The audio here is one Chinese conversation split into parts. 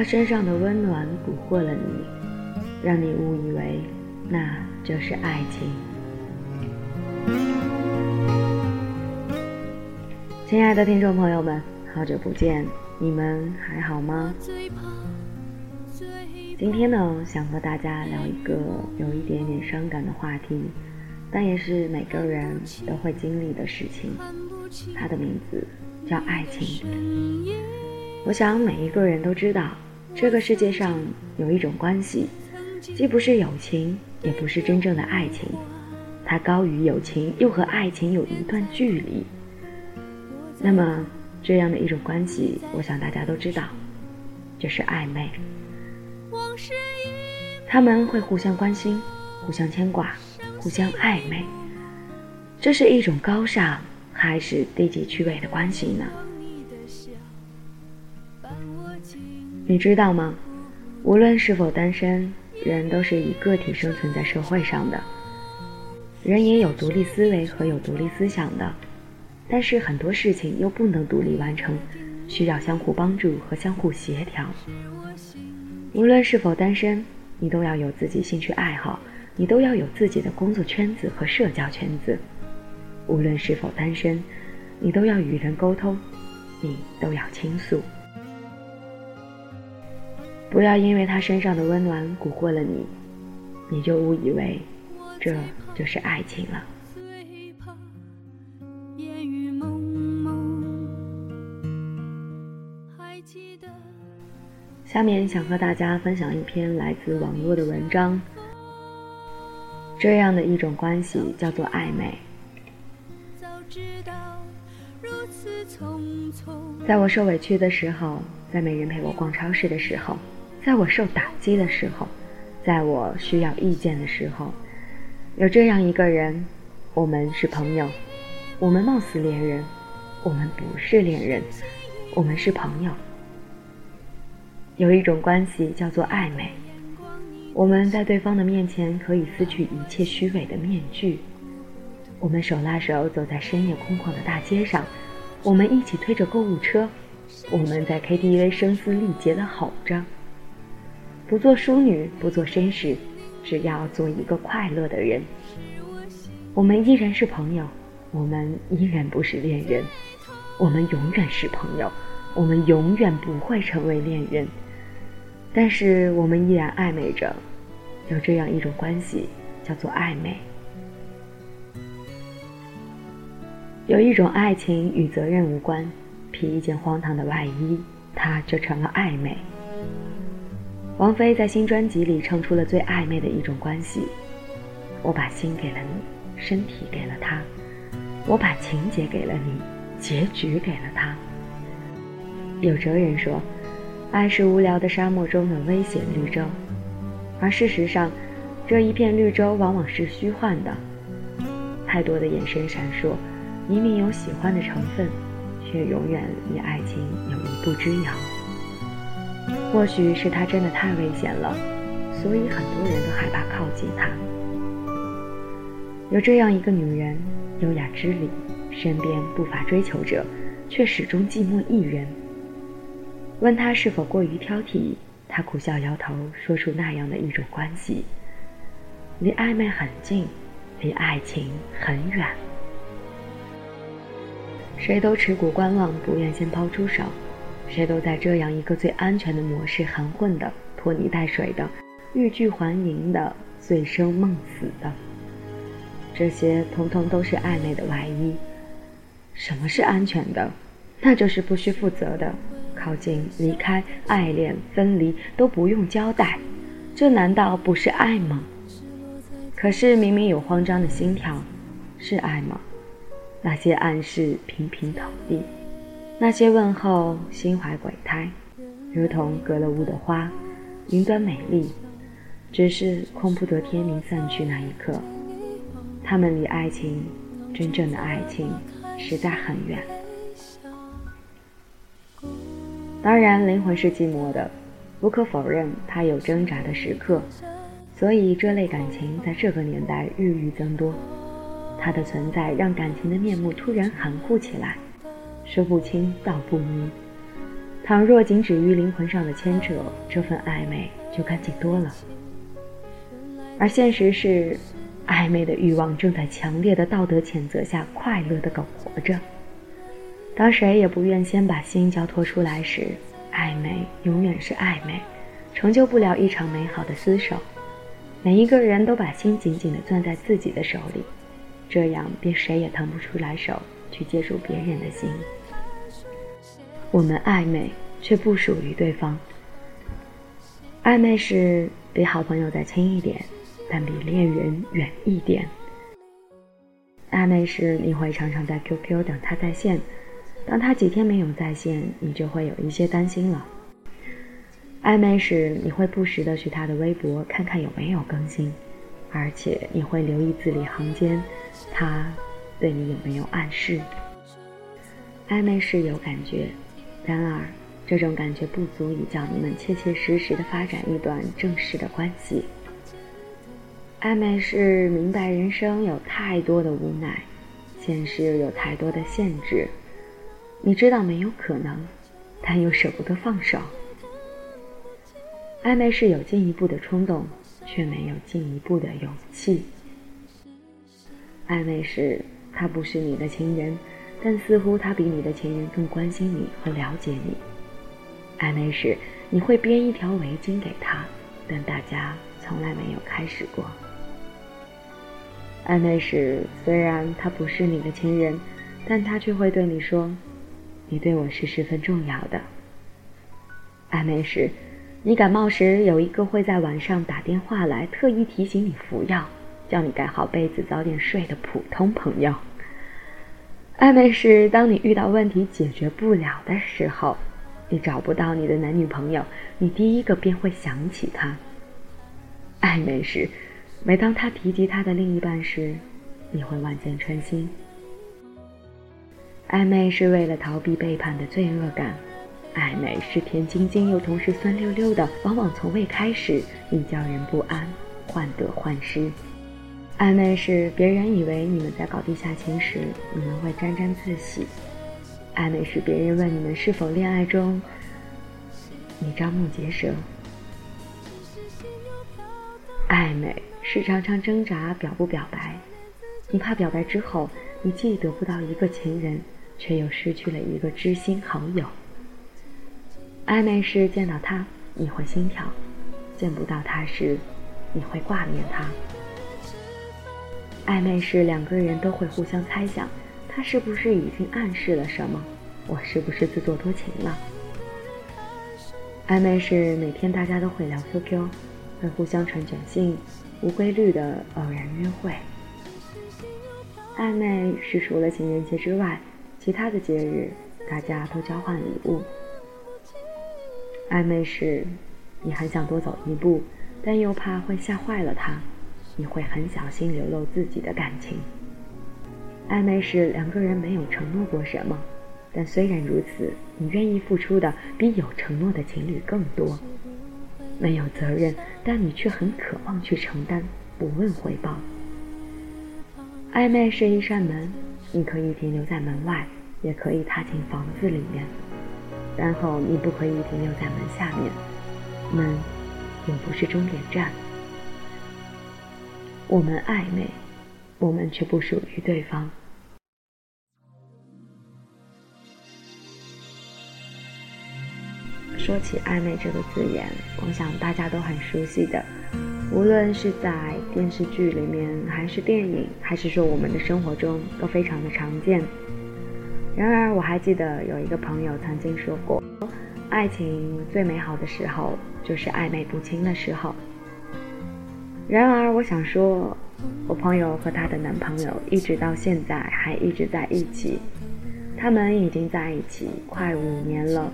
他身上的温暖蛊惑了你，让你误以为那就是爱情。亲爱的听众朋友们，好久不见，你们还好吗？今天呢，想和大家聊一个有一点点伤感的话题，但也是每个人都会经历的事情。它的名字叫爱情。我想每一个人都知道，这个世界上有一种关系，既不是友情，也不是真正的爱情，它高于友情，又和爱情有一段距离。那么，这样的一种关系，我想大家都知道，就是暧昧。他们会互相关心，互相牵挂，互相暧昧。这是一种高尚还是低级趣味的关系呢？你知道吗？无论是否单身，人都是以个体生存在社会上的。人也有独立思维和有独立思想的，但是很多事情又不能独立完成，需要相互帮助和相互协调。无论是否单身，你都要有自己兴趣爱好，你都要有自己的工作圈子和社交圈子。无论是否单身，你都要与人沟通，你都要倾诉。不要因为他身上的温暖蛊惑了你，你就误以为这就是爱情了。下面想和大家分享一篇来自网络的文章。这样的一种关系叫做暧昧。在我受委屈的时候，在没人陪我逛超市的时候，在我受打击的时候，在我需要意见的时候，有这样一个人，我们是朋友，我们貌似恋人，我们不是恋人，我们是朋友。有一种关系叫做暧昧，我们在对方的面前可以撕去一切虚伪的面具，我们手拉手走在深夜空旷的大街上，我们一起推着购物车，我们在 KTV 声嘶力竭地吼着，不做淑女，不做绅士，只要做一个快乐的人。我们依然是朋友，我们依然不是恋人，我们永远是朋友，我们永远不会成为恋人。但是我们依然暧昧着，有这样一种关系，叫做暧昧。有一种爱情与责任无关，披一件荒唐的外衣，它就成了暧昧。王菲在新专辑里唱出了最暧昧的一种关系：我把心给了你，身体给了他；我把情节给了你，结局给了他。有哲人说。爱是无聊的沙漠中的危险绿洲，而事实上，这一片绿洲往往是虚幻的。太多的眼神闪烁，明明有喜欢的成分，却永远离爱情有一步之遥。或许是他真的太危险了，所以很多人都害怕靠近他。有这样一个女人，优雅知礼，身边不乏追求者，却始终寂寞一人。问他是否过于挑剔，他苦笑摇头，说出那样的一种关系，离暧昧很近，离爱情很远。谁都持股观望，不愿先抛出手；谁都在这样一个最安全的模式含混的、拖泥带水的、欲拒还迎的、醉生梦死的。这些通通都是暧昧的外衣。什么是安全的？那就是不需负责的。靠近、离开、爱恋、分离都不用交代，这难道不是爱吗？可是明明有慌张的心跳，是爱吗？那些暗示频频投递，那些问候心怀鬼胎，如同隔了雾的花，云端美丽，只是空不得天明散去那一刻，他们离爱情，真正的爱情，实在很远。当然，灵魂是寂寞的，不可否认，它有挣扎的时刻，所以这类感情在这个年代日益增多。它的存在让感情的面目突然含糊起来，说不清道不明。倘若仅止于灵魂上的牵扯，这份暧昧就干净多了。而现实是，暧昧的欲望正在强烈的道德谴责下快乐的苟活着。当谁也不愿先把心交托出来时，暧昧永远是暧昧，成就不了一场美好的厮守。每一个人都把心紧紧地攥在自己的手里，这样便谁也腾不出来手去接住别人的心。我们暧昧，却不属于对方。暧昧是比好朋友再亲一点，但比恋人远一点。暧昧是你会常常在 QQ 等他在线。当他几天没有在线，你就会有一些担心了。暧昧时，你会不时的去他的微博看看有没有更新，而且你会留意字里行间，他对你有没有暗示。暧昧是有感觉，然而这种感觉不足以叫你们切切实实的发展一段正式的关系。暧昧是明白人生有太多的无奈，现实有太多的限制。你知道没有可能，但又舍不得放手。暧昧是有进一步的冲动，却没有进一步的勇气。暧昧是他不是你的情人，但似乎他比你的情人更关心你和了解你。暧昧时你会编一条围巾给他，但大家从来没有开始过。暧昧时虽然他不是你的情人，但他却会对你说。你对我是十分重要的。暧昧时，你感冒时有一个会在晚上打电话来，特意提醒你服药，叫你盖好被子早点睡的普通朋友。暧昧是当你遇到问题解决不了的时候，你找不到你的男女朋友，你第一个便会想起他。暧昧时，每当他提及他的另一半时，你会万箭穿心。暧昧是为了逃避背叛的罪恶感，暧昧是甜津津又同时酸溜溜的，往往从未开始，已叫人不安，患得患失。暧昧是别人以为你们在搞地下情时，你们会沾沾自喜；暧昧是别人问你们是否恋爱中，你瞠目结舌。暧昧是常常挣扎表不表白，你怕表白之后，你既得不到一个情人。却又失去了一个知心好友。暧昧是见到他你会心跳，见不到他时你会挂念他。暧昧时两个人都会互相猜想，他是不是已经暗示了什么？我是不是自作多情了？暧昧时每天大家都会聊 QQ，会互相传短信，无规律的偶然约会。暧昧是除了情人节之外。其他的节日，大家都交换礼物。暧昧时，你很想多走一步，但又怕会吓坏了他，你会很小心流露自己的感情。暧昧时，两个人没有承诺过什么，但虽然如此，你愿意付出的比有承诺的情侣更多。没有责任，但你却很渴望去承担，不问回报。暧昧是一扇门。你可以停留在门外，也可以踏进房子里面，然后你不可以停留在门下面。门也不是终点站。我们暧昧，我们却不属于对方。说起暧昧这个字眼，我想大家都很熟悉的。无论是在电视剧里面，还是电影，还是说我们的生活中，都非常的常见。然而，我还记得有一个朋友曾经说过，爱情最美好的时候就是暧昧不清的时候。然而，我想说，我朋友和她的男朋友一直到现在还一直在一起，他们已经在一起快五年了。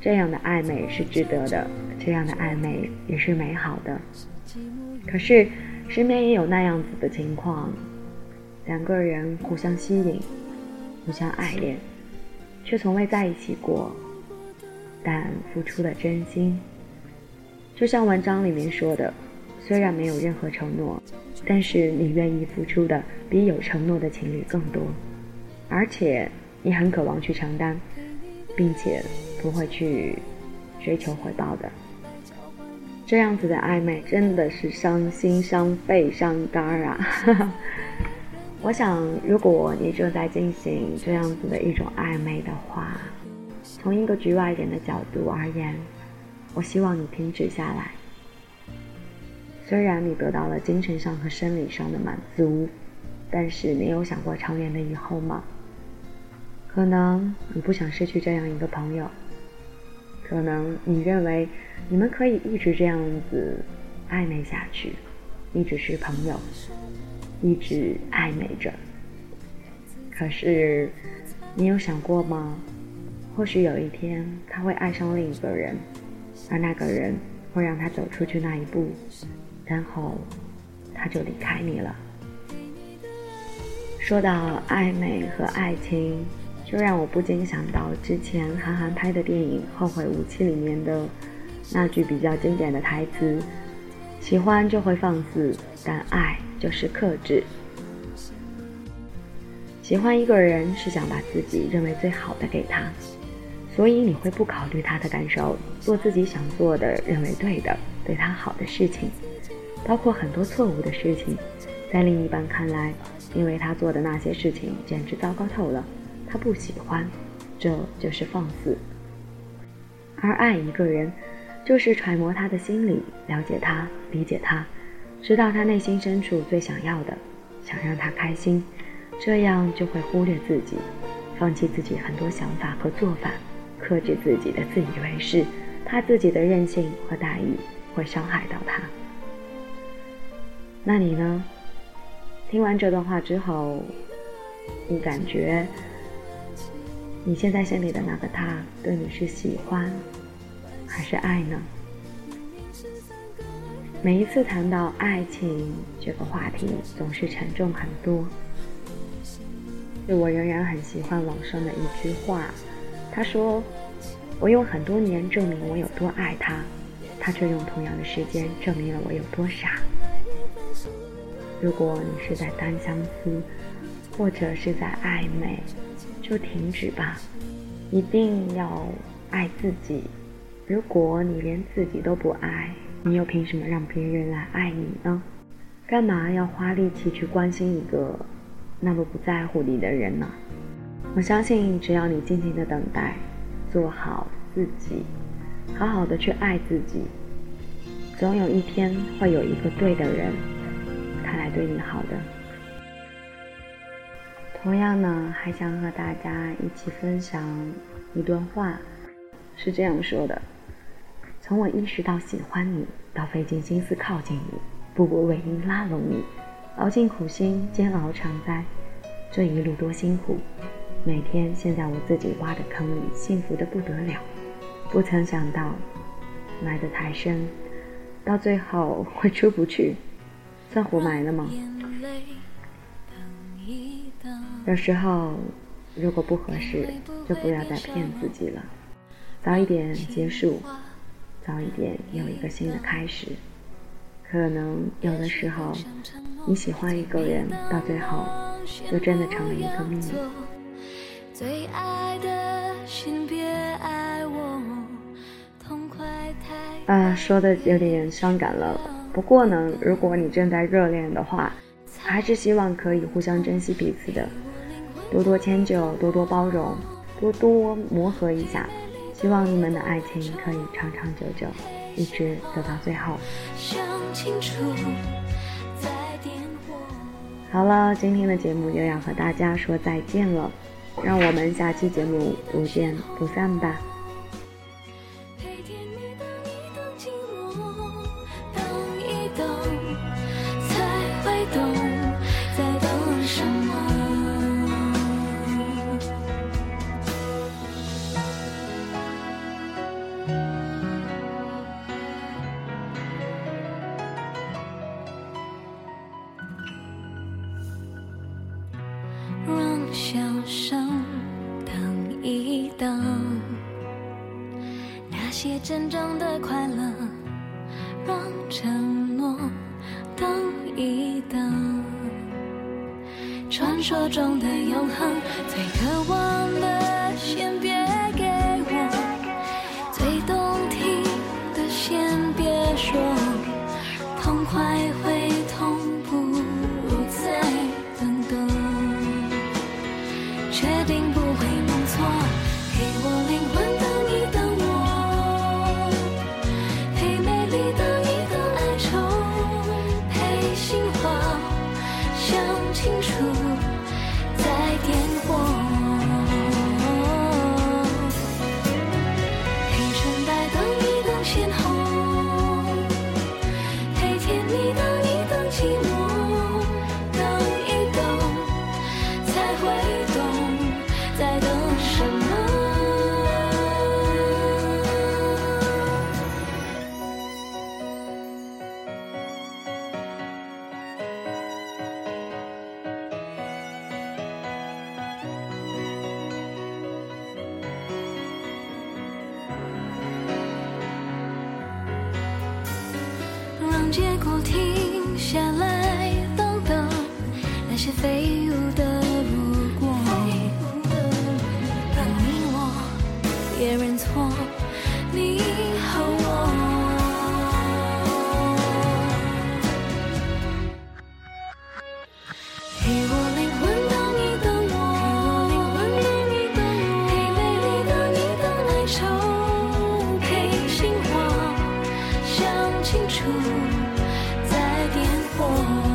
这样的暧昧是值得的，这样的暧昧也是美好的。可是，身边也有那样子的情况，两个人互相吸引，互相爱恋，却从未在一起过，但付出了真心。就像文章里面说的，虽然没有任何承诺，但是你愿意付出的比有承诺的情侣更多，而且你很渴望去承担，并且不会去追求回报的。这样子的暧昧真的是伤心、伤肺、伤肝啊！我想，如果你正在进行这样子的一种暧昧的话，从一个局外人的角度而言，我希望你停止下来。虽然你得到了精神上和生理上的满足，但是你有想过长远的以后吗？可能你不想失去这样一个朋友，可能你认为你们可以一直这样子暧昧下去，一直是朋友，一直暧昧着。可是，你有想过吗？或许有一天他会爱上另一个人，而那个人会让他走出去那一步，然后他就离开你了。说到暧昧和爱情，就让我不禁想到之前韩寒拍的电影《后会无期》里面的那句比较经典的台词：“喜欢就会放肆，但爱就是克制。”喜欢一个人是想把自己认为最好的给他。所以你会不考虑他的感受，做自己想做的、认为对的、对他好的事情，包括很多错误的事情，在另一半看来，因为他做的那些事情简直糟糕透了，他不喜欢，这就是放肆。而爱一个人，就是揣摩他的心理，了解他，理解他，知道他内心深处最想要的，想让他开心，这样就会忽略自己，放弃自己很多想法和做法。克制自己的自以为是，怕自己的任性和大意会伤害到他。那你呢？听完这段话之后，你感觉你现在心里的那个他对你是喜欢还是爱呢？每一次谈到爱情这个话题，总是沉重很多。我仍然很喜欢网上的一句话。他说：“我用很多年证明我有多爱他，他却用同样的时间证明了我有多傻。如果你是在单相思，或者是在暧昧，就停止吧，一定要爱自己。如果你连自己都不爱，你又凭什么让别人来爱你呢？干嘛要花力气去关心一个那么不在乎你的人呢？”我相信，只要你静静的等待，做好自己，好好的去爱自己，总有一天会有一个对的人，他来对你好的。同样呢，还想和大家一起分享一段话，是这样说的：从我意识到喜欢你，到费尽心思靠近你，步步为营拉拢你，熬尽苦心煎熬常在，这一路多辛苦。每天陷在我自己挖的坑里，幸福的不得了，不曾想到埋得太深，到最后会出不去，算活埋了吗？有时候，如果不合适，就不要再骗自己了，早一点结束，早一点有一个新的开始。可能有的时候，你喜欢一个人，到最后，就真的成了一个秘密。最爱的心别爱我，痛快啊，说的有点伤感了。不过呢，如果你正在热恋的话，还是希望可以互相珍惜彼此的，多多迁就，多多包容，多多磨合一下。希望你们的爱情可以长长久久，一直走到最后。好了，今天的节目又要和大家说再见了。让我们下期节目不见不散吧。结果停下来等等那些飞舞的在点火。